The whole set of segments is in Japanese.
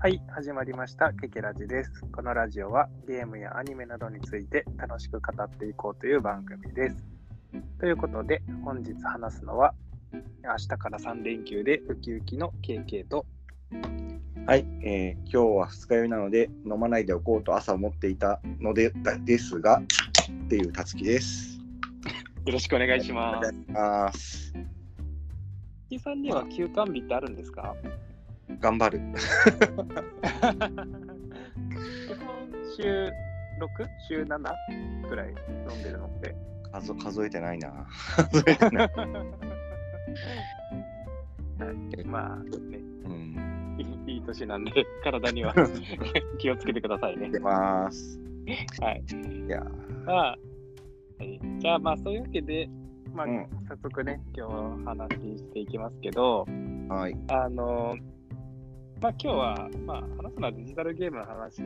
はい、始まりました。ケケラジです。このラジオはゲームやアニメなどについて楽しく語っていこうという番組です。ということで、本日話すのは、明日から3連休でウキウキの KK と、はい、えー今日は二日酔いなので飲まないでおこうと朝思っていたのでだですがっていうたつきです。よろしくお願いしおます。願いします。キさんには休館日ってあるんですか？頑張る。週 6? 週 7? くらい飲んでるのって。数数えてないな。数えてない。はい、まあね、うん。いいいい年なんで、体には 気をつけてくださいね。出ます。はい。いや、まあ、はい、じゃあまあそういうわけで、まあ、うん早速ね、今日話していきますけど、はい。あの、まあ今日は、まあ話すのはデジタルゲームの話、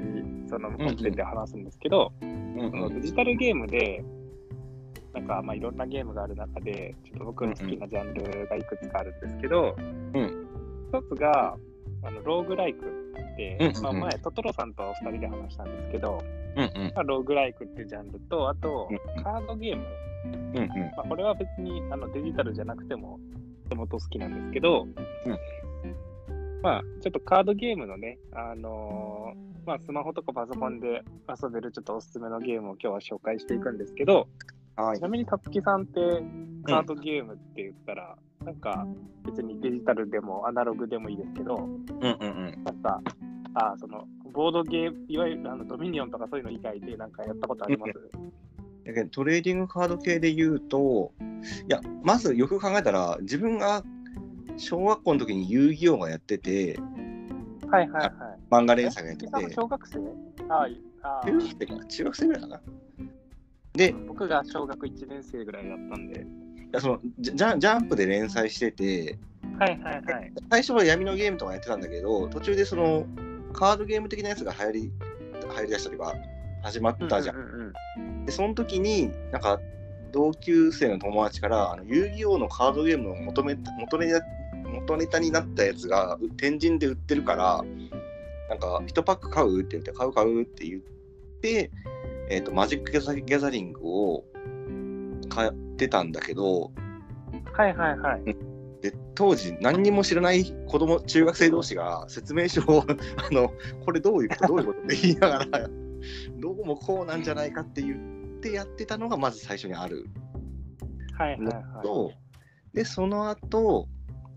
その本編で話すんですけど、うんそのデジタルゲームで、なんかまあいろんなゲームがある中で、ちょっと僕の好きなジャンルがいくつかあるんですけど、うん。一つが、あのローグライクって、うんうんうん。まあ、前、トトロさんと2人で話したんですけど、うんうん。まあ、ローグライクっていうジャンルと、あとう、カードゲーム。うんうん。まあ、これは別にあのデジタルじゃなくても、もともと好きなんですけど、まあ、ちょっとカードゲームのね、あのーまあ、スマホとかパソコンで遊べるちょっとおすすめのゲームを今日は紹介していくんですけど、はいちな。みにたつきさんってカードゲームって言ったら、なんか別にデジタルでもアナログでもいいですけど、うんうんうん。なんか、あそのボードゲーム、いわゆるあのドミニオンとかそういうの以外でなんかやったことあります？だけどトレーディングカード系で言うと、いや、まずよく考えたら、自分が小学校の時に遊戯王がやってて、はいはいはい。漫画連載がやってて、小学生？ああ中学生かな？中学生ぐらいかな？で、僕が小学1年生ぐらいだったんで。いやそのジャジャジャンプで連載してて、はいはいはい。最初は闇のゲームとかやってたんだけど、途中でそのカードゲーム的なやつが流行り流行りだしたとか、始まったじゃん。うんうんうんで、その時に、なんか、同級生の友達から、あの遊戯王のカードゲームの元め元ネタ元ネタになったやつがう天神で売ってるから、なんか、1パック買うって言って、買う買うって言って、えっ、と、マジックギャザリングを買ってたんだけど、はいはいはい。で当時何にも知らない子供中学生同士が説明書を あのこれどういうことどういうことって言いながらどうもこうなんじゃないかって言ってやってたのがまず最初にあるのはいはいはい。と、でその後、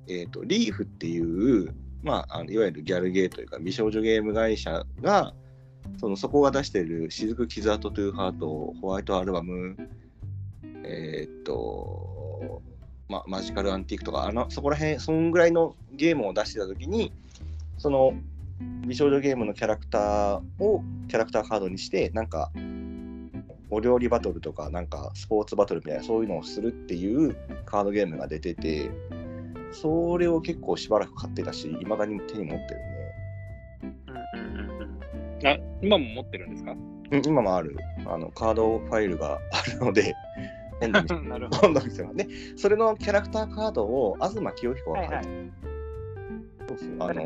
えー、とリーフっていう、まあ、あのいわゆるギャルゲーというか美少女ゲーム会社がそのそこが出してる「雫傷跡トゥーハート」ホワイトアルバムえっ、と、ま、マジカルアンティークとかあのそこら辺そんぐらいのゲームを出してた時にその美少女ゲームのキャラクターをキャラクターカードにしてなんかお料理バトルとかなんかスポーツバトルみたいなそういうのをするっていうカードゲームが出ててそれを結構しばらく買ってたしいまだに手に持ってるね。うんうんうんうん。あ、今も持ってるんですか？うん今もある。あのカードファイルがあるので今度見せなるほど。それのキャラクターカードを東清彦が書いてはいはい。そうそうあの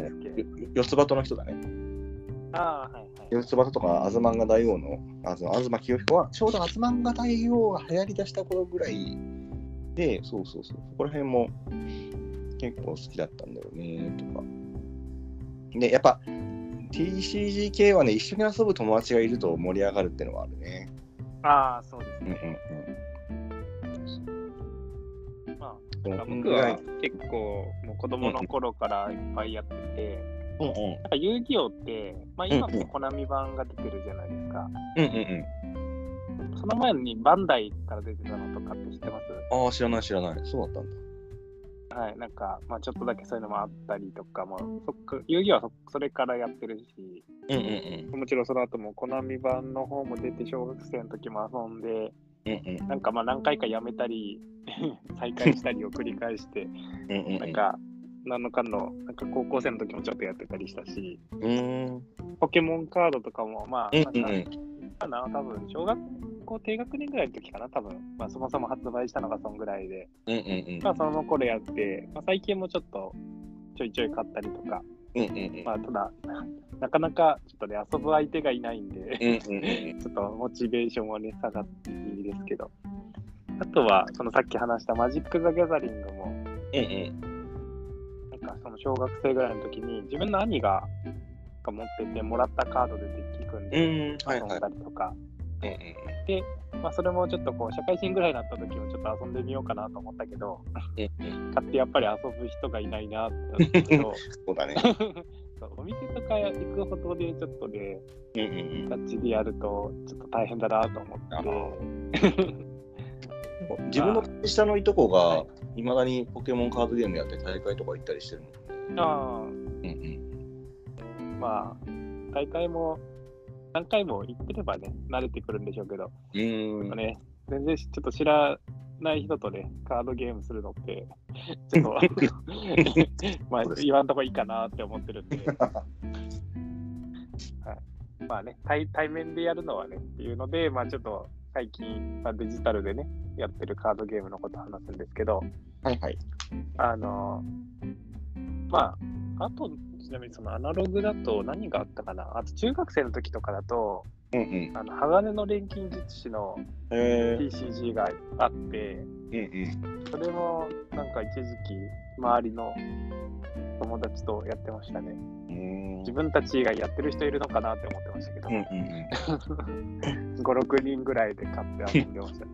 四つ葉との人だね。ああ、はいはい。四つ葉とかアズマンガ大王のあの東清彦はちょうどアズマンガ大王が流行りだした頃ぐらいでそうそうそう。そこら辺も結構好きだったんだよねとか。でやっぱ TCG 系はね一緒に遊ぶ友達がいると盛り上がるっていうのはあるね。ああ、そうですうんうんね。まあ、僕は結構、もう子供の頃からいっぱいやってて、うんうん。なんか遊戯王って、まあ今もコナミ版が出てるじゃないですか。うんうんうん。その前にバンダイから出てたのとかって知ってます？ああ知らない知らない。そうだったんだはい、なんか、まあ、ちょっとだけそういうのもあったりとかも、そっか遊戯王はそそれからやってるし、うんうんもちろんその後もコナミ版の方も出て、小学生の時も遊んで、うんうん。なんかまあ何回かやめたり、再開したりを繰り返して、なんか、何のかの、なんか高校生の時もちょっとやってたりしたし、うーん。ポケモンカードとかも、まあ、うんなんか、うん。うんかな、多分。小学校低学年ぐらいの時かな、多分。まあそもそも発売したのがそんぐらいで、うんうんうん。まあその頃やって、まあ、最近もちょっとちょいちょい買ったりとか。うんうんうん。まあ、ただ、なかなかちょっとね、遊ぶ相手がいないんで、うんうんうん。ちょっとモチベーションはね、下がっていいですけど。あとは、そのさっき話したマジック・ザ・ギャザリングも、うんうん。なんかその小学生ぐらいの時に、自分の兄がが持ってて、もらったカードでデッキ組んで遊ん。だりとか、うんうんまあ、それもちょっとこう、社会人ぐらいになった時もちょっと遊んでみようかなと思ったけど。買ってやっぱり遊ぶ人がいないなってなったけど、そうだね。お店とか行くほどでちょっとね、うんうんうん。ガチでやるとちょっと大変だなと思あって。自分の下のいとこが、いまだにポケモンカードゲームやって大会とか行ったりしてるもんね。あ。あ、まあ、大会も何回も行ってればね、慣れてくるんでしょうけど、うーん。ね、全然ちょっと知らない人とね、カードゲームするのって、ちょっと、まあ、言わんとこいいかなって思ってるんで、はい、まあね対、対面でやるのはねっていうので、まあちょっと最近、まあ、デジタルでね、やってるカードゲームのこと話すんですけど、はいはい。あの、まあ、あと、ちなみにそのアナログだと何があったかな？あと中学生の時とかだと、うんうん。あの鋼の錬金術師の。TCG があって。それもなんか一時期周りの友達とやってましたね。自分たち以外やってる人いるのかなって思ってましたけど、うんうんうん。5、6人ぐらいで買って遊んでましたね。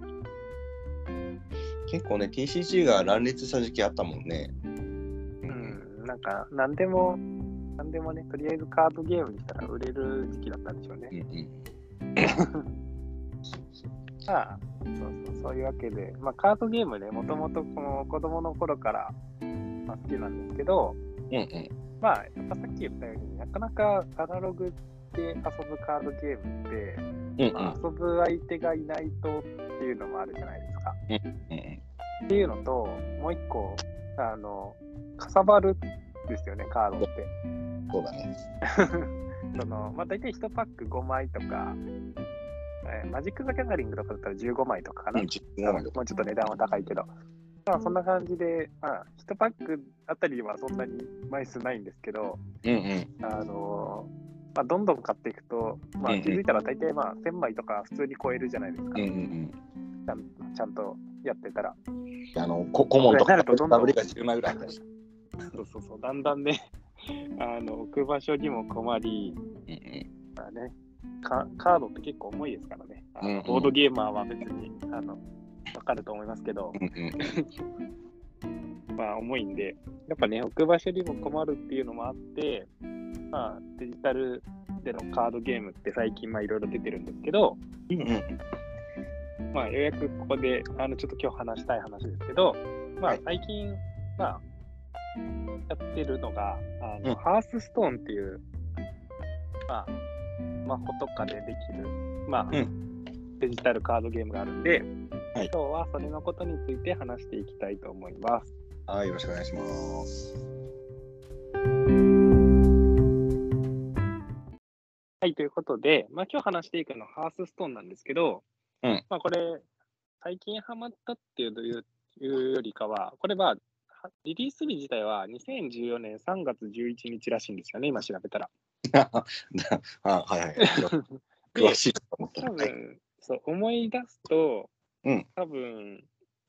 結構ね、TCG が乱立した時期あったもんね。ううん、なんか何でも、何でもね、とりあえずカードゲームにしたら売れる時期だったんでしょうね。まあ、そうそう、そういうわけで、まあ、カードゲームね、もともとこの子供の頃から、まあ、好きなんですけど、うんうん。まあ、やっぱさっき言ったようになかなかアナログで遊ぶカードゲームって、うんうん。まあ、遊ぶ相手がいないとっていうのもあるじゃないですか。うんうん。っていうのと、もう一個、あの、かさばるですよね、カードって。そうだね。そのまあ、大体1パック5枚とか、えーマジック・ザ・ギャザリングとかだったら15枚とかかな。うん。もうちょっと値段は高いけど。まあそんな感じで、まあ、1パックあたりはそんなに枚数ないんですけど、うんうん。あのーまあ、どんどん買っていくと、まあ、気づいたら大体まあ1000枚とか普通に超えるじゃないですか、うんうんちゃんちゃんとやってたら。うん。あの、こ顧問とかダブルが10枚ぐらい。そうそうそう、だんだんね、あの置く場所にも困り、うんうん。まあね、カカードって結構重いですからね、ボードゲーマーは別にあの分かると思いますけど。まあ重いんで、やっぱね、置く場所にも困るっていうのもあって、まあデジタルでのカードゲームって最近まあいろいろ出てるんですけど、うんうん。まあようやくここで、あのちょっと今日話したい話ですけど、まあ最近、まあ、やってるのが、あのうんハースストーンっていう、まあ、スマホとかでできる、まあ、うデジタルカードゲームがあるんで、はい今日はそれのことについて話していきたいと思います。はい、よろしくお願いします。はい、ということで、まあ、今日話していくのはハースストーンなんですけど、うんまあ、これ、最近ハマったっていういうよりかは、これは、はリリース日自体は2014年3月11日らしいんですよね、今調べたら。あはいはい。詳しいと思った多ら。はい。分、そう思い出すと、うん多分、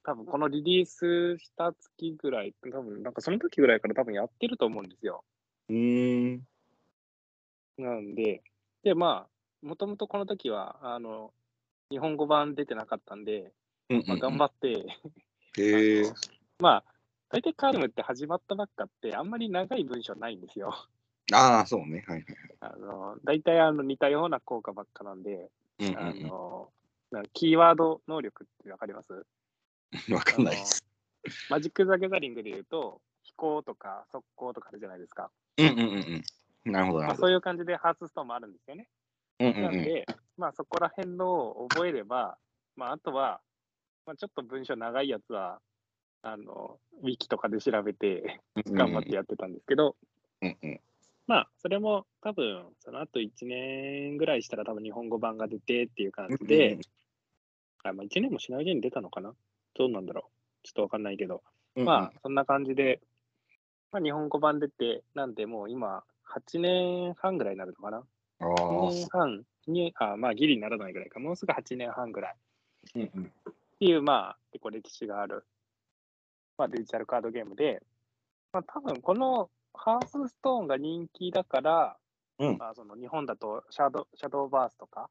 多分このリリースした月ぐらい、多分なんかその時ぐらいから多分やってると思うんですよ。うーん。なんで、で、まあ、もともとこの時は、あの、日本語版出てなかったんで、うんまあ、頑張って、へえ。あのまあ、大体カードムって始まったばっかって、あんまり長い文章ないんですよ。ああ、そうね。はいはいあの大体あの似たような効果ばっかなんで、あうんのキーワード能力ってわかります？うん。わかんないです。マジック・ザ・ギャザリングで言うと、飛行とか速攻とかあるじゃないですか。うんうんうんうん。なるほどなまあ。そういう感じでハースストーンもあるんですよね。うんうんうん。なんで、まあそこら辺のを覚えれば、まああとは、まあ、ちょっと文章長いやつは、あの、ウィキとかで調べて頑張ってやってたんですけど、うんうん。まあそれも多分、その後1年ぐらいしたら多分日本語版が出てっていう感じで、あまあ、1年もしないうちに出たのかな？どうなんだろう？ちょっとわかんないけど、うんうん、まあそんな感じで、まあ、日本語版出て、なんでもう今、8年半ぐらいになるのかな？あ2年半に、あまあ、ギリにならないぐらいか。もうすぐ8年半ぐらい。うんうん。っていう、まあ、結構歴史がある、まあ、デジタルカードゲームで、まあ、多分このハースストーンが人気だから、うんまあ、その日本だとシャドウシャドーバースとか、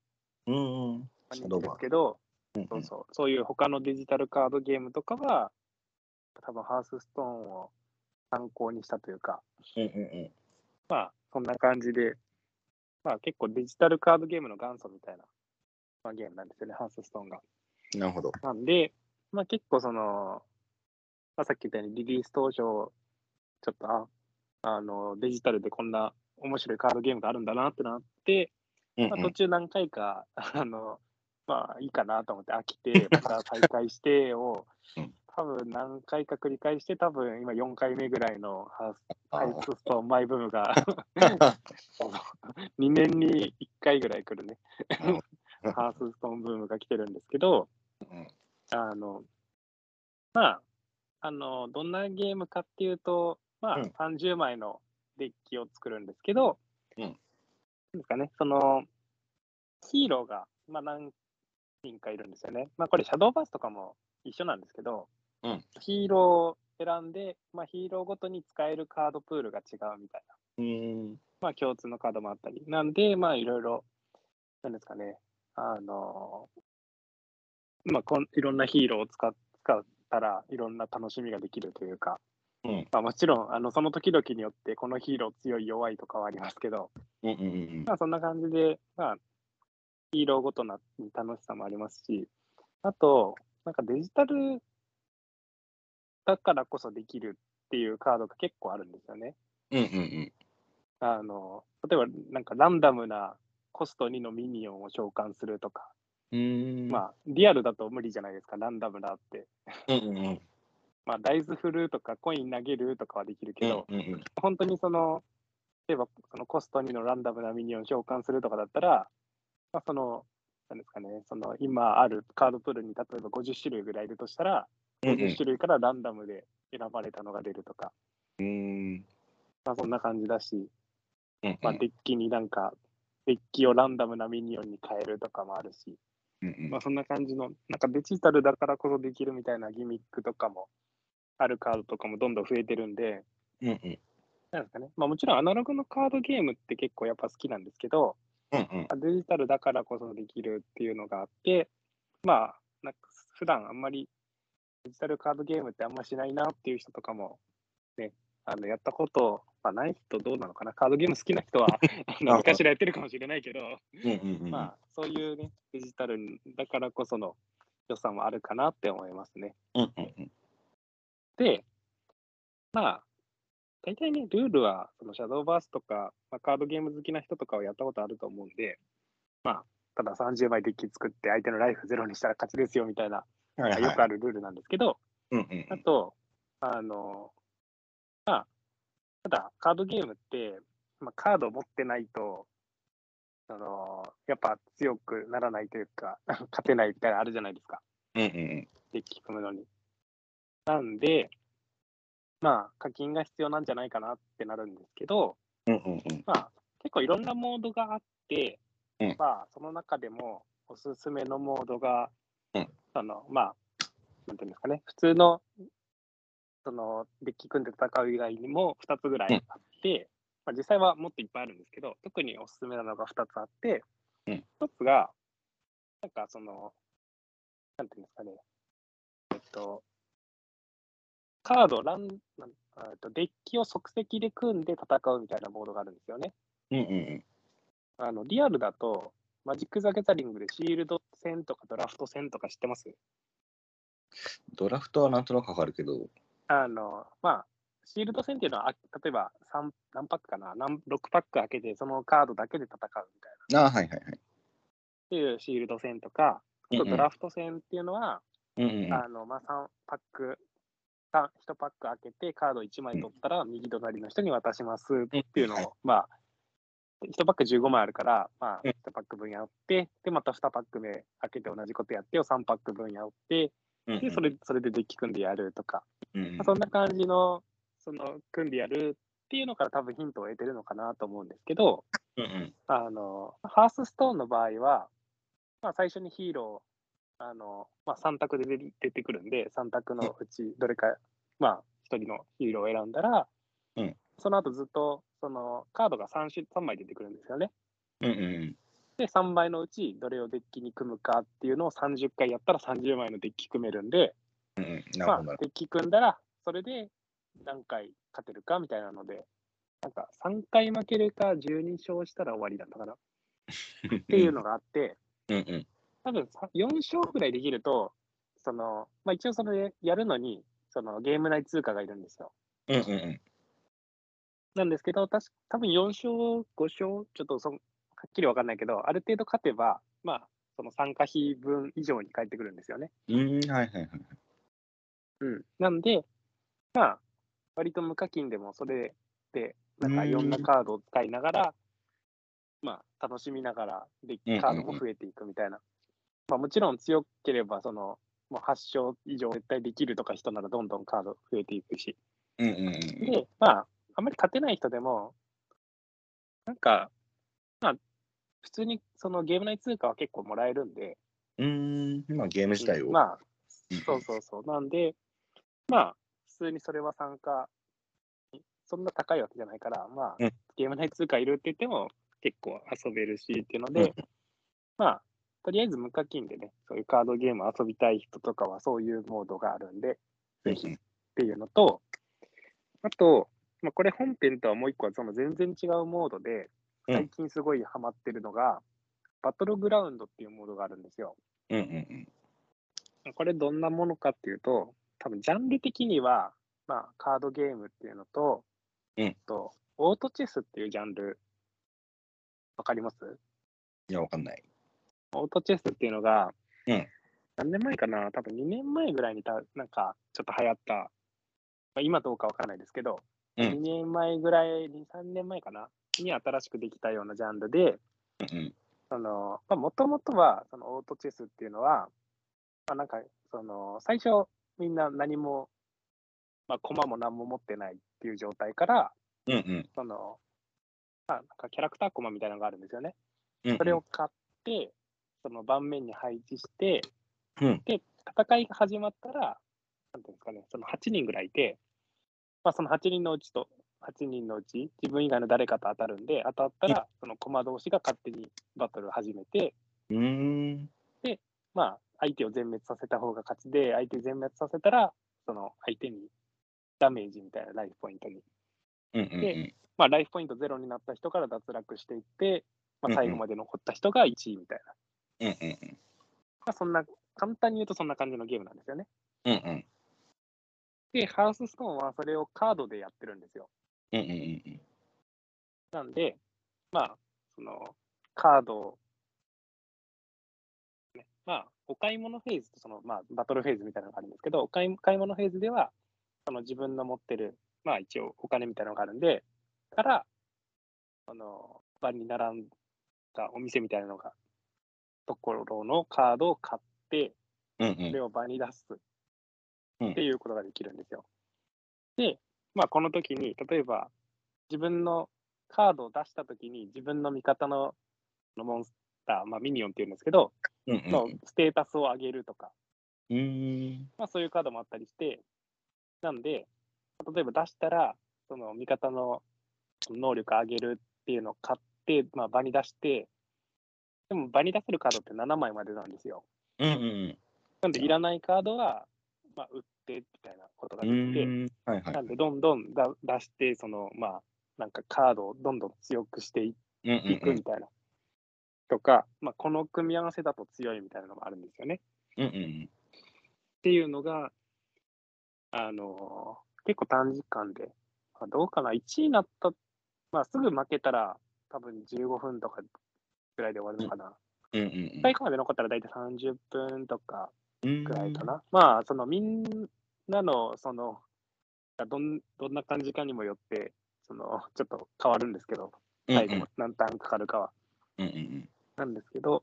うんうん。まあ人気ですけど、うんそうそう、そういう他のデジタルカードゲームとかは、多分ハースストーンを参考にしたというか、うんうんまあ、そんな感じで、まあ結構デジタルカードゲームの元祖みたいな、まあ、ゲームなんですよね、ハースストーンが。うん。なるほど。なんで、まあ結構その、まあ、さっき言ったようにリリース当初、ちょっと、あ、あの、デジタルでこんな面白いカードゲームがあるんだなってなって、うんまあ、途中何回か、あの、まあいいかなと思って飽きて、また再開してをうん、多分何回か繰り返して、多分今4回目ぐらいのハー。ススストーンマイブームが 2年に1回ぐらい来るね、ハースストーンブームが来てるんですけど、うん。あの、まあ、あの、どんなゲームかっていうと、まあ、うん30枚のデッキを作るんですけど、うんなんですかね、その、ヒーローが、まあ、何人かいるんですよね。まあ、これ、シャドーバースとかも一緒なんですけど、うんヒーローを選んで、まあ、ヒーローごとに使えるカードプールが違うみたいな。うん。まあ、共通のカードもあったり。なんで、まあ、いろいろ、なんですかね、あの、まあこん、いろんなヒーローを使っ使ったらいろんな楽しみができるというか、うん。まあ、もちろんあのその時々によってこのヒーロー強い弱いとかはありますけど、うんうんうんまあ、そんな感じで、まあ、ヒーローごとな楽しさもありますし、あと、なんかデジタルだからこそできるっていうカードが結構あるんですよね。うんうんうん。あの例えばなんかランダムなコスト2のミニオンを召喚するとか、うん。まあリアルだと無理じゃないですか、ランダムだって。うんうんうん。まあ、ダイズ振るとかコイン投げるとかはできるけど、うんうん本当にその、例えばそのコスト2のランダムなミニオン召喚するとかだったら、まあ、その、なんですかね、その今あるカードプールに例えば50種類ぐらいいるとしたら、うんうん50種類からランダムで選ばれたのが出るとか、うん。まあそんな感じだし、うんまあ、デッキになんか、デッキをランダムなミニオンに変えるとかもあるし、うんまあそんな感じの、なんかデジタルだからこそできるみたいなギミックとかも、あるカードとかもどんどん増えてるんで、うんうん。なんですかね。まあもちろんアナログのカードゲームって結構やっぱ好きなんですけど、うんうん。デジタルだからこそできるっていうのがあって、まあ、なんか普段あんまりデジタルカードゲームってあんましないなっていう人とかも、ね、あのやったこと、まあ、ない人どうなのかな、カードゲーム好きな人は 何かしらやってるかもしれないけど。まあ、そういうね、デジタルだからこその良さもあるかなって思いますね。で、まあ、大体ね、ルールは、そのシャドーバースとか、まあ、カードゲーム好きな人とかはやったことあると思うんで、まあ、ただ30枚デッキ作って相手のライフゼロにしたら勝ちですよみたいな、はいはい。よくあるルールなんですけど、うんうんあと、あの、まあ、ただカードゲームって、まあ、カードを持ってないと、あの、やっぱ強くならないというか、勝てないみたいなのあるじゃないですか。うんうんうん。デッキ組むのに。なんで、まあ、課金が必要なんじゃないかなってなるんですけど、うんうんうん。まあ、結構いろんなモードがあって、うんまあ、その中でもおすすめのモードが、うんその、まあ、なんていうんですかね、普通の、その、デッキ組んで戦う以外にも2つぐらいあって、まあ、実際はもっといっぱいあるんですけど、特におすすめなのが2つあって、うん1つが、なんかその、なんていうんですかね、えっと、カード、ラン、とデッキを即席で組んで戦うみたいなモードがあるんですよね。うんうんうん。あの、リアルだと、マジック・ザ・ギャザリングでシールド戦とかドラフト戦とか知ってます？ドラフトはなんとなくわかるけど。あの、まあ、シールド戦っていうのは、あ例えば3何パックかな？何 ?6 パック開けて、そのカードだけで戦うみたいな。ああ、はいはいはい。っていうシールド戦とか、あとドラフト戦っていうのは、うんうんうん。あの、まあ、3パック、1パック開けて、カード1枚取ったら、右隣の人に渡しますっていうのを、まあ、1パック15枚あるから、まあ、うん1パック分やって、で、また2パック目開けて同じことやってを3パック分やって、で、それそれでデッキ組んでやるとか、そんな感じのその組んでやるっていうのから多分ヒントを得てるのかなと思うんですけど、うんうん。あの、ハースストーンの場合は、まあ、最初にヒーロー、あの、まあ、3択で出て出てくるんで、3択のうちどれか、まあ、1人のヒーローを選んだら、うん。その後ずっと、その、カードが 3, 種3枚出てくるんですよね。うんうんで、3枚のうちどれをデッキに組むかっていうのを30回やったら30枚のデッキ組めるんで、うん。うんうん。なるまあデッキ組んだら、それで何回勝てるかみたいなので、なんか3回負けるか12勝したら終わりだったかな っ。ていうのがあって、うんうん。多分さ4勝ぐらいできると、その、まあ一応それやるのに、そのゲーム内通貨がいるんですよ。うんうんうん。なんですけど、確か多分4勝、5勝、ちょっとそはっきりわかんないけど、ある程度勝てば、まあ、その参加費分以上に返ってくるんですよね。うん、はいはいはい。うん。なんで、まあ、割と無課金でもそれで、なんかいろんなカードを使いながら、まあ、楽しみながらでカードも増えていくみたいな。まあ、もちろん強ければ、その、もう8勝以上絶対できるとか人ならどんどんカード増えていくし。うんうんうん。で、まあ、あんまり勝てない人でも、なんか、まあ、普通にそのゲーム内通貨は結構もらえるんで、うーん、まあゲーム自体を。まあ、うんそうそうそう。なんで、まあ、普通にそれは参加、そんな高いわけじゃないから、まあ、うん。ゲーム内通貨いるって言っても結構遊べるしっていうので、まあ、とりあえず無課金でね、そういうカードゲーム遊びたい人とかはそういうモードがあるんで、ぜひっていうのと、あと、まあ、これ本編とはもう一個はその全然違うモードで、うん最近すごいハマってるのが、バトルグラウンドっていうモードがあるんですよ。うんうんうん。これどんなものかっていうと、多分ジャンル的には、まあ、カードゲームっていうのと、うん。と、オートチェスっていうジャンル、わかります？いや、わかんない。オートチェスっていうのが、うん。何年前かな？多分2年前ぐらいにた、なんか、ちょっと流行った、まあ、今どうかわかんないですけど、うん。2年前ぐらい、2、3年前かな？に新しくできたようなジャンルで、もともとは、そのオートチェスっていうのは、まあ、なんか、その、最初、みんな何も、まあ、駒も何も持ってないっていう状態から、うんうん。その、まあ、なんかキャラクター駒みたいなのがあるんですよね。うんうんそれを買って、その盤面に配置して、うんで、戦いが始まったら、なんていうんですかね、その8人ぐらいいて、まあ、その8人のうちと、8人のうち、自分以外の誰かと当たるんで、当たったら、その駒同士が勝手にバトルを始めて、うーん。まあ、相手を全滅させた方が勝ちで、相手全滅させたら、その相手にダメージみたいなライフポイントに。で。まあ、ライフポイントゼロになった人から脱落していって、まあ、最後まで残った人が1位みたいな。まあ、そんな、簡単に言うとそんな感じのゲームなんですよね。で、ハウスストーンはそれをカードでやってるんですよ。うんうんうんなんで、まあ、その、カードを、ね、まあ、お買い物フェーズと、その、まあ、バトルフェーズみたいなのがあるんですけど、お買い買い物フェーズでは、その自分の持ってる、まあ、一応お金みたいなのがあるんで、から、あの、場に並んだお店みたいなのが、ところのカードを買って、うんうん。それを場に出すうん。っていうことができるんですよ。で、まあ、この時に、例えば、自分のカードを出した時に、自分の味方ののモンスター、まあ、ミニオンっていうんですけど、うんうんのステータスを上げるとか、うーん。まあ、そういうカードもあったりして、なんで、例えば出したら、その味方の能力上げるっていうのを買って、まあ、場に出して、でも場に出せるカードって7枚までなんですよ。うんうんなんで、いらないカードは、まあ、売ってみたいなことがうできて。はいはい。なんで、どんどんだ出して、その、まあ、なんかカードをどんどん強くしていうんうんうんいくみ。たいな。とか、まあ、この組み合わせだと強いみたいなのがあるんですよね。うんうんっていうのが、あのー結構短時間で、まあ、どうかな、1位になった、まあ、すぐ負けたら、多分15分とかぐらいで終わるのかな。うんうんうん最後まで残ったら大体30分とかうん。ぐらいかな。まあ、そのみんなの、その、どんどんな感じかにもよって、その、ちょっと変わるんですけど。最後何ターンかかるかは。うんうんなんですけど、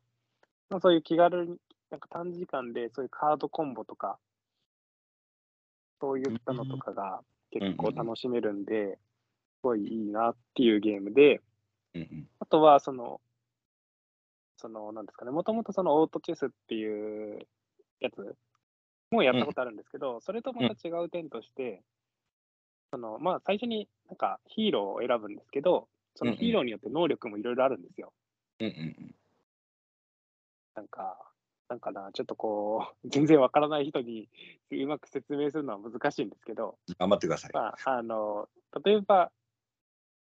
まあ、そういう気軽に、なんか短時間でそういうカードコンボとか、そういったのとかが結構楽しめるんで、すごいいいなっていうゲームで。あとは、その、その、なんですかね、もともとそのオートチェスっていうやつもやったことあるんですけど、それとまた違う点として、その、まあ、最初になんかヒーローを選ぶんですけど、そのヒーローによって能力もいろいろあるんですよ。うんうんなんか、なんかな、ちょっとこう、全然わからない人にうまく説明するのは難しいんですけど、うん。頑張ってください。まあ、あの、例えば、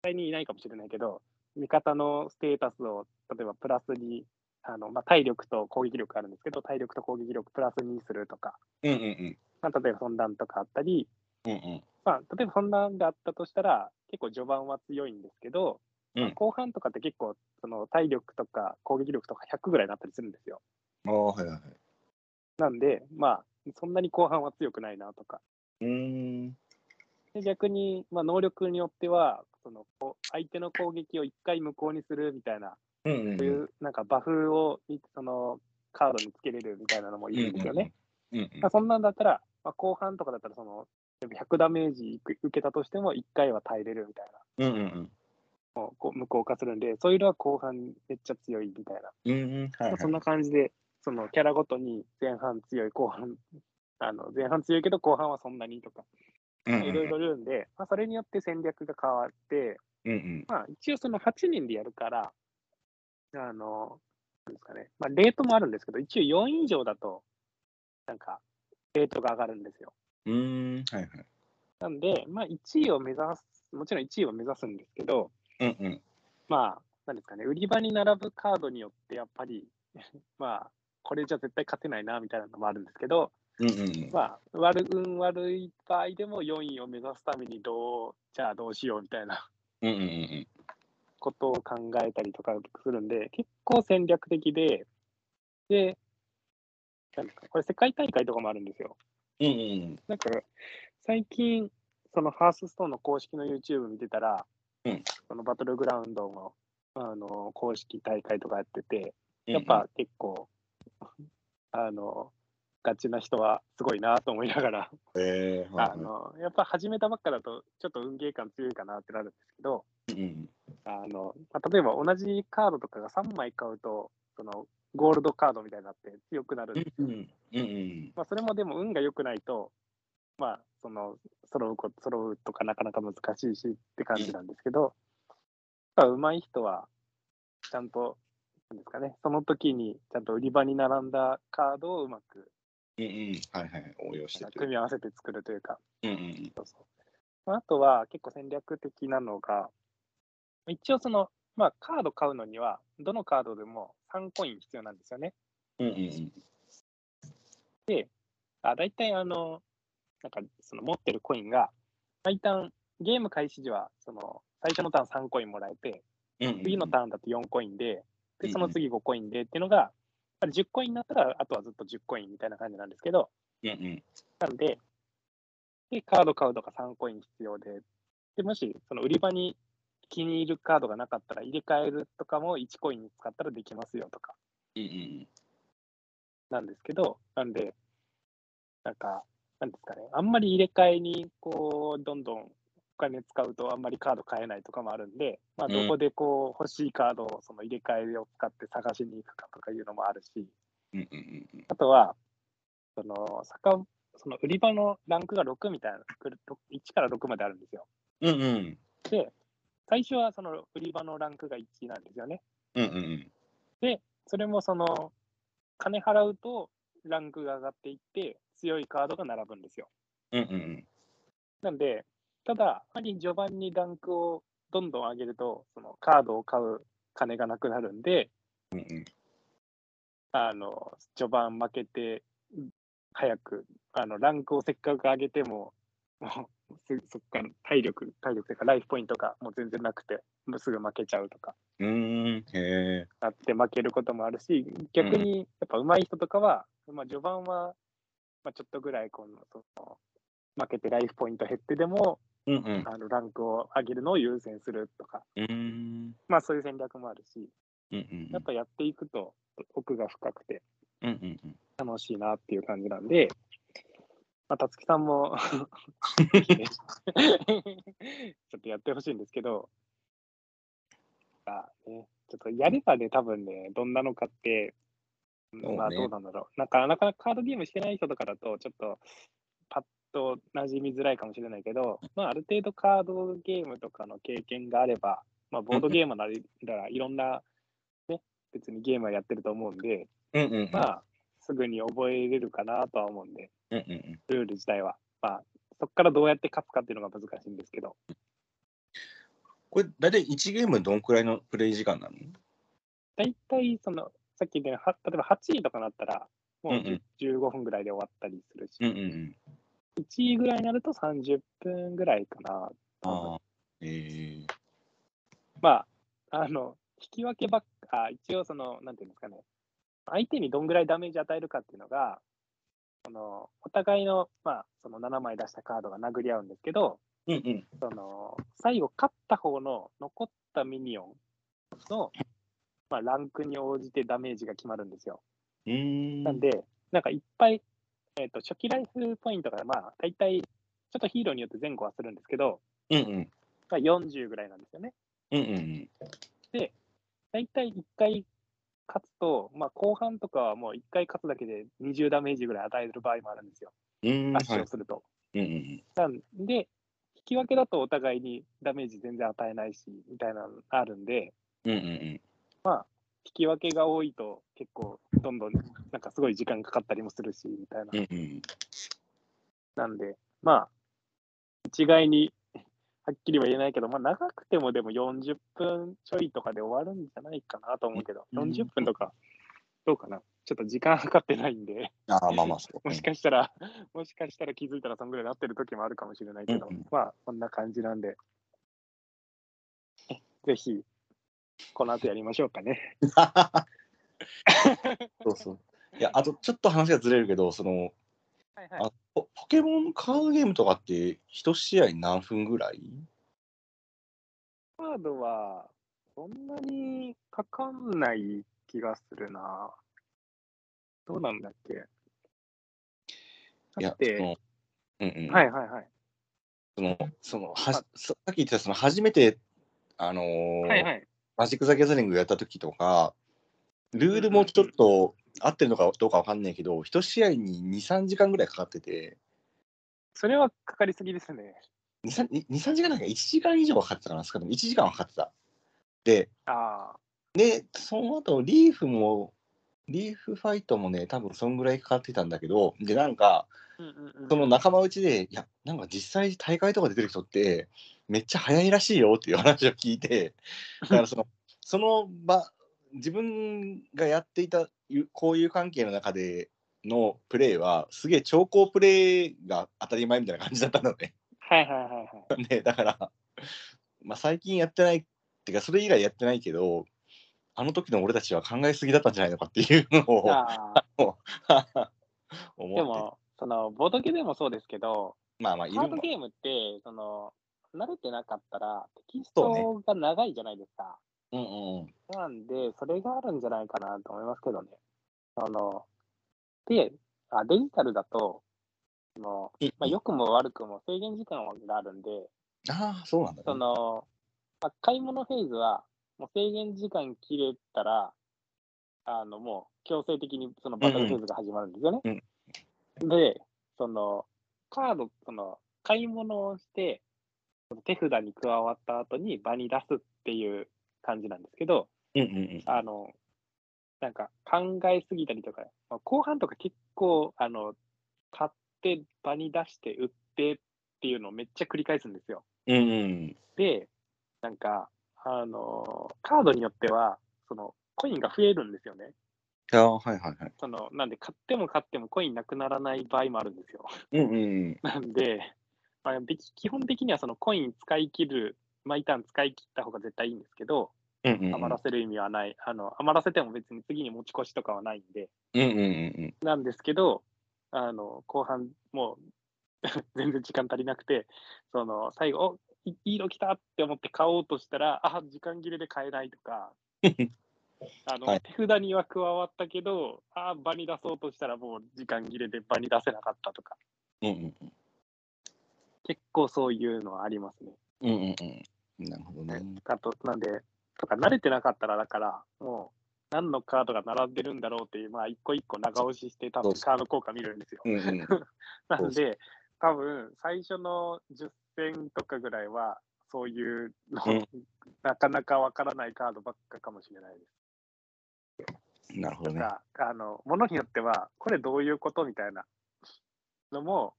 実際にいないかもしれないけど、味方のステータスを、例えばプラスに、あのまあ、体力と攻撃力あるんですけど、体力と攻撃力プラスにするとか、うんうんまあ、例えばそんなんとかあったり、うん。うんうん。まあ、例えばそんなんがあったとしたら、結構序盤は強いんですけど、まあうん後半とかって結構、その体力とか攻撃力とか100ぐらいになったりするんですよ。ああ、はいはいはい。なんで、まあ、そんなに後半は強くないなとか。うーん。で逆に、まあ、能力によっては、その相手の攻撃を1回無効にするみたいな、うんうんうん。そういうなんかバフをそのカードにつけれるみたいなのもいるんですよね。うんうんまあ、そんなんだったら、まあ、後半とかだったらその、100ダメージ受けたとしても1回は耐えれるみたいな、うんうんうん。もうこう無効化するんで、そういうのは後半めっちゃ強いみたいな、うんうん。はいはい。まあそんな感じで、そのキャラごとに前半強い、後半、あの前半強いけど後半はそんなにとか、うんうんいろいろいるんで、まあ、それによって戦略が変わって、うんうん。まあ、一応その8人でやるから、あの、なんですかね、まあ、レートもあるんですけど、一応4以上だと、なんか、レートが上がるんですよ。うーん。はいはい。なんで、まあ、1位を目指す、もちろん1位を目指すんですけど、うんうん。まあ、なんですかね、売り場に並ぶカードによって、やっぱり、まあ、これじゃ絶対勝てないな、みたいなのもあるんですけど、うんうん。まあ、悪運悪い場合でも4位を目指すためにどう、じゃあどうしようみたいなうんうんうんことを考えたりとかするんで、結構戦略的で、で、なんですか、これ世界大会とかもあるんですよ。うん。うんうんなんか、最近、そのハースストーンの公式の YouTube 見てたら、うんそのバトルグラウンドのあの公式大会とかやってて、うん。やっぱ結構、あの、ガチな人はすごいなと思いながら、えー、はいあのやっぱ始めたばっかだと、ちょっと運ゲー感強いかなってなるんですけど、うんうん。あのまあ、例えば同じカードとかが3枚買うと、そのゴールドカードみたいになって強くなるんですよ。うんうん。まあ、それもでも運が良くないと、まあ、その揃うこ揃うとかなかなか難しいしって感じなんですけど、やっぱ上手い人は、ちゃんと、なんですかね、その時にちゃんと売り場に並んだカードをうまくうんうん。はいはい。応用して組み合わせて作るというか、うんうん。そうそうまあ、あとは結構戦略的なのが、一応その、まあ、カード買うのには、どのカードでも3コイン必要なんですよね。うんうんうん。で、あ大体あの、なんかその持ってるコインが、最短、ゲーム開始時はその最初のターン3コインもらえて、うんうん。次のターンだと4コインで、でうんうんその次5コインでっていうのが、やっぱり10コインになったら、あとはずっと10コインみたいな感じなんですけど、うんうん。なんで、で、カード買うとか3コイン必要で、でもし、その売り場に気に入るカードがなかったら、入れ替えるとかも1コイン使ったらできますよとか。なんですけど、なんで、なんか、なんですかね、あんまり入れ替えに、こう、どんどんお金使うと、あんまりカード買えないとかもあるんで、まあ、うんどこでこう、欲しいカードをその入れ替えを使って探しに行くかとかいうのもあるし。あとは、その、坂その売り場のランクが6みたいな、1から6まであるんですよ。うんうん。で、最初はその売り場のランクが1なんですよね。うんうんうん。で、それもその、金払うとランクが上がっていって、強いカードが並ぶんですよ。うんうんうん。なんで、ただ、やはり序盤にランクをどんどん上げると、そのカードを買う金がなくなるんで、うんうん。あの序盤負けて、早くあのランクをせっかく上げても、もうすそこから体力、体力というか、ライフポイントがもう全然なくて、もうすぐ負けちゃうとか、うーん。へえ。なって負けることもあるし、逆にやっぱ上手い人とかは、まあ、序盤は、まあ、ちょっとぐらいこのその負けてライフポイント減ってでも、うんうん。あのランクを上げるのを優先するとか、うーん。まあそういう戦略もあるし、うんうんやっぱやっていくと奥が深くて。楽しいなっていう感じなんで、まあ、たつきさんも。ちょっとやってほしいんですけど、あね、ちょっとやればね、多分ね、どんなのかって、ね。まあどうなんだろう。なんか、なかなかカードゲームしてない人とかだと、ちょっとパッと馴染みづらいかもしれないけど、まあ、ある程度カードゲームとかの経験があれば、まあ、ボードゲームならいろんな、ね、別にゲームはやってると思うんで、うんうんうん。まあ、すぐに覚えれるかなとは思うんで、うんうんうん。ルール自体は。まあ、そこからどうやって勝つかっていうのが難しいんですけど、これ、大体1ゲームどんくらいのプレイ時間なの？大体、その、さっき言ったようには例えば8位とかなったら、もううんうん15分ぐらいで終わったりするし、うんうんうん。1位ぐらいになると30分ぐらいかな。ああ。ええまあ、あの、引き分けばっか、一応その、なんていうんですかね、相手にどんぐらいダメージ与えるかっていうのが、そのお互いの、まあ、その7枚出したカードが殴り合うんですけど、うんうん。その最後、勝った方の残ったミニオンの、まあ、ランクに応じてダメージが決まるんですよ。なんで、なんかいっぱい、えっと初期ライフポイントが、まあ、大体、ちょっとヒーローによって前後はするんですけど、うんうん。まあ、40ぐらいなんですよね。うんうんうん。大体1回勝つと、まあ、後半とかはもう1回勝つだけで20ダメージぐらい与える場合もあるんですよ。圧勝すると。うんうんうん。なんで、引き分けだとお互いにダメージ全然与えないし、みたいなのあるんで、うんうんうん。引き分けが多いと結構どんどんなんかすごい時間かかったりもするし、みたいな。うんうん。なんで、まあ、一概にはっきりは言えないけど、まあ、長くてもでも40分ちょいとかで終わるんじゃないかなと思うけど、うん40分とか、どうかな？ちょっと時間計ってないんで、ああ、まあまあそう。もしかしたら、もしかしたら気づいたらそんぐらいなってる時もあるかもしれないけど、うんうんまあ、こんな感じなんで、ぜひ、この後やりましょうかね。そうそう。いや、あとちょっと話がずれるけど、その、はいあポポケモンカードゲームとかって、一試合何分ぐらい？カードは、そんなにかかんない気がするな。どうなんだっけ？いや、そだって、の、うんうん。はいはいはい。その、その、はさっき言ってた、その、初めて、あのーはいはい。マジック・ザ・ギャザリングやった時とか、ルールもちょっと合ってるのかどうかわかんないけど、一試合に2、3時間ぐらいかかってて、それはかかりすぎですね。2、3, 2 3時間なんか1時間以上はかかってたかな、少なくとも1時間はかかってた。で、ああ。で、その後、リーフも、リーフファイトもね、多分そんぐらいかかってたんだけど、で、なんか、うんうんうんその仲間内で、いや、なんか実際大会とか出てる人って、めっちゃ早いらしいよっていう話を聞いて、だからその、その場、自分がやっていたゆ交友関係の中でのプレーは、すげえ長考プレーが当たり前みたいな感じだったのね。はいはいはいはい。ね、だから、まあ、最近やってないっていうか、それ以来やってないけど、あの時の俺たちは考えすぎだったんじゃないのかっていうのを 思でも、その、ボードゲームでもそうですけど、まあまあいるカードゲームって、その、慣れてなかったら、テキストが長いじゃないですか。うんうんなんで、それがあるんじゃないかなと思いますけどね。あの、で、あデジタルだと、そのうんまあ、良くも悪くも制限時間があるんで、ああそうなんだ、ね、その、まあ、買い物フェーズは、もう制限時間切れたら、あの、もう強制的にそのバトルフェーズが始まるんですよね。で、その、カード、その、買い物をして、その手札に加わった後に場に出すっていう感じなんですけど、うんうんうんあの、なんか考えすぎたりとか、まあ、後半とか結構、あの、買って場に出して売ってっていうのをめっちゃ繰り返すんですよ。うんうんで、なんか、あの、カードによっては、その、コインが増えるんですよね。ああはいはいはいその、なんで、買っても買ってもコインなくならない場合もあるんですよ。うんうんうんなんで、まあ、基本的にはそのコイン使い切る、毎ターン使い切った方が絶対いいんですけど、うんうんうん余らせる意味はない。あの、余らせても別に次に持ち越しとかはないんで、うんうんうんなんですけど、あの、後半、もう、全然時間足りなくて、その、最後、おいいいの来たって思って買おうとしたら、あ、時間切れで買えないとか、あの、はい手札には加わったけど、あ、場に出そうとしたらもう時間切れで場に出せなかったとか、うんうんうん。結構そういうのはありますね。うんうんうん。なるほどね。あと、なんで、とか慣れてなかったら、だから、もう、何のカードが並んでるんだろうっていう、まあ、一個一個長押しして、多分カード効果見るんですよ。うんうん。なんで、多分最初の10戦とかぐらいは、そういうの、うんなかなかわからないカードばっかかもしれないです。なるほどね。あの、ものによっては、これどういうことみたいなのも、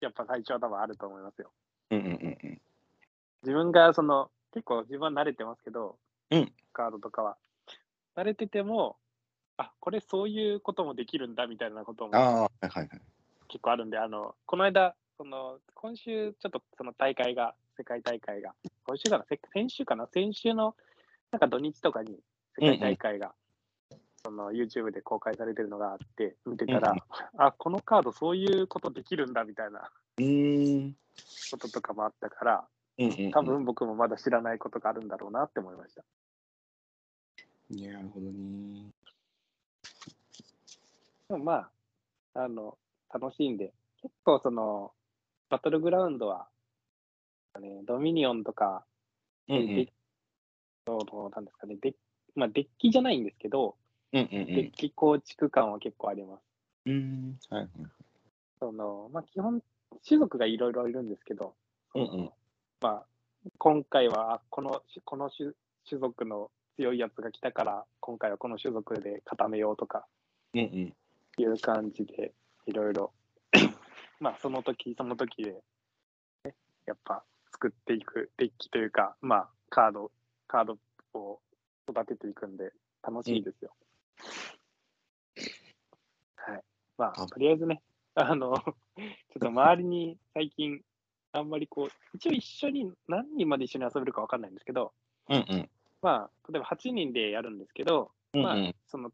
やっぱ最初は多分あると思いますよ。うんうんうんうん。自分がその、結構自分は慣れてますけど、うんカードとかは。慣れてても、あ、これそういうこともできるんだみたいなことも。結構あるんで、あの、この間、その、今週、ちょっとその大会が、世界大会が、今週かな、せ先週かな、先週の、なんか土日とかに世界大会が、その YouTube で公開されてるのがあって、見てたら、うんうんあ、このカードそういうことできるんだみたいな。こととかもあったから、うんうんうん。多分僕もまだ知らないことがあるんだろうなって思いました。なるほどね。でもまあ、あの、楽しいんで、結構その、バトルグラウンドは、ね、ドミニオンとか、うんうん。ですかね、デッまあ、デッキじゃないんですけど、うんうんうんデッ。キ構築感は結構あります。うん。はいはい。そのまあ、基本、種族がいろいろいるんですけど、うんうん。まあ、今回はあこのこの種種族の強いやつが来たから、今回はこの種族で固めようとか。いう感じで、いろいろ、まあ、その時その時で、ね、やっぱ作っていくデッキというか、まあ、カード、カードを育てていくんで、楽しいですよ。はい。まあ、あとりあえずね、あの、ちょっと周りに最近、あんまりこう、一応一緒に何人まで一緒に遊べるかわかんないんですけど、うんうん。まあ、例えば8人でやるんですけど、まあうんうん。、その、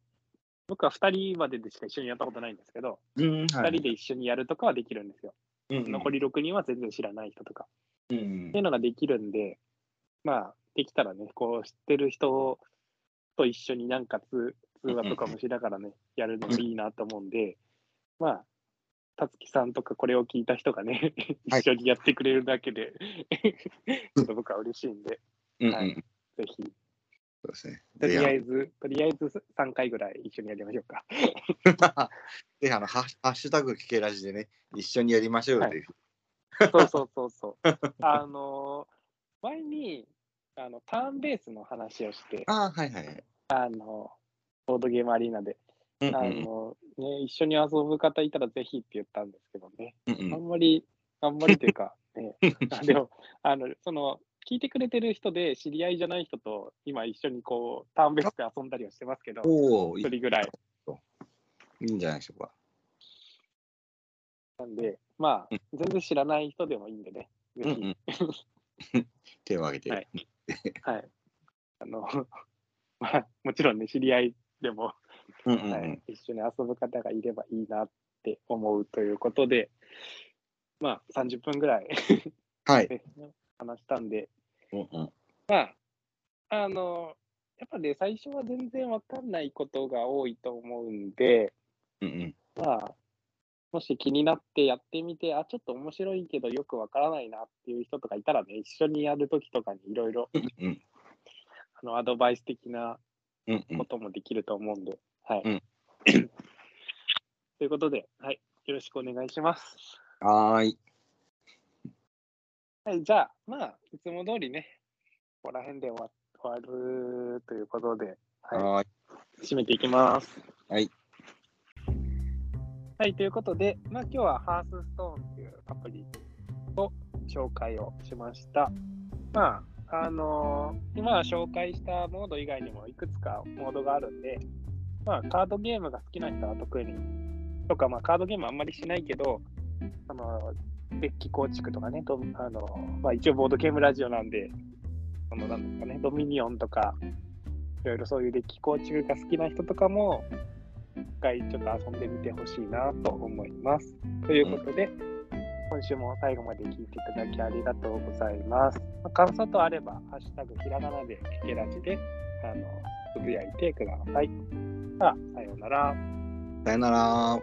僕は2人まででしか一緒にやったことないんですけど、うん。2人で一緒にやるとかはできるんですよ。うん残り6人は全然知らない人とか。うんっていうのができるんで、まあ、できたらね、こう、知ってる人と一緒になんか通通話とかもしながらね、やるのもいいなと思うんで、まあ、たつきさんとかこれを聞いた人がね、はい一緒にやってくれるだけで、ちょっと僕は嬉しいんで、うんうん。はいそうぜひ、ですね。とりあぜえず、とりあえず3回ぐらい一緒にやりましょうか。ひぜひあのハッハッシュタグ聞けラジでね、一緒にやりましょうよっていう。そうそうそうそう。あの前に、あの、ターンベースの話をして、ああ、はいはいはい。あの、ボードゲームアリーナで、あうんうんの、ね、一緒に遊ぶ方いたらぜひって言ったんですけどね、うんうん。あんまり、あんまりというか、ね、あでも、あの、その、聞いてくれてる人で知り合いじゃない人と今一緒にこう、ターンベースで遊んだりはしてますけど、一人ぐらい。いんじゃないでしょうか。なんで、まあうん、全然知らない人でもいいんでね、ぜうんひ、うん。手を挙げて。はいはい。あの、まあ、もちろんね、知り合いでも、うんうんうんはい、一緒に遊ぶ方がいればいいなって思うということで、まあ、30分ぐらい、はい。ね、話したんで、うんうん。まあ、あの、やっぱね、最初は全然わかんないことが多いと思うんで、うんうん。まあ、もし気になってやってみて、あ、ちょっと面白いけどよくわからないなっていう人とかいたらね、一緒にやるときとかにいろいろ。あのアドバイス的な。こともできると思うんで、はい。うんということで、はい、よろしくお願いします。はーい。はい、じゃあ、まあ、いつも通りね、ここら辺で終わ終わるということで、はい。い、締めていきます。はい。はい、ということで、まあ、今日はハースストーンというアプリを紹介をしました。まあ、あのー今紹介したモード以外にもいくつかモードがあるんで、まあ、カードゲームが好きな人は特に、とか、まあ、カードゲームあんまりしないけど、あのデッキ構築とかね、あのまあ、一応ボードゲームラジオなんで、そのなんですかね、ドミニオンとか、いろいろそういうデッキ構築が好きな人とかも、一回ちょっと遊んでみてほしいなと思います。ということで、今週も最後まで聞いていただきありがとうございます。まあ感想とあれば、ハッシュタグひらがなで聞けラジで、あの、つぶやいてください。さ、ようなら。さよなら。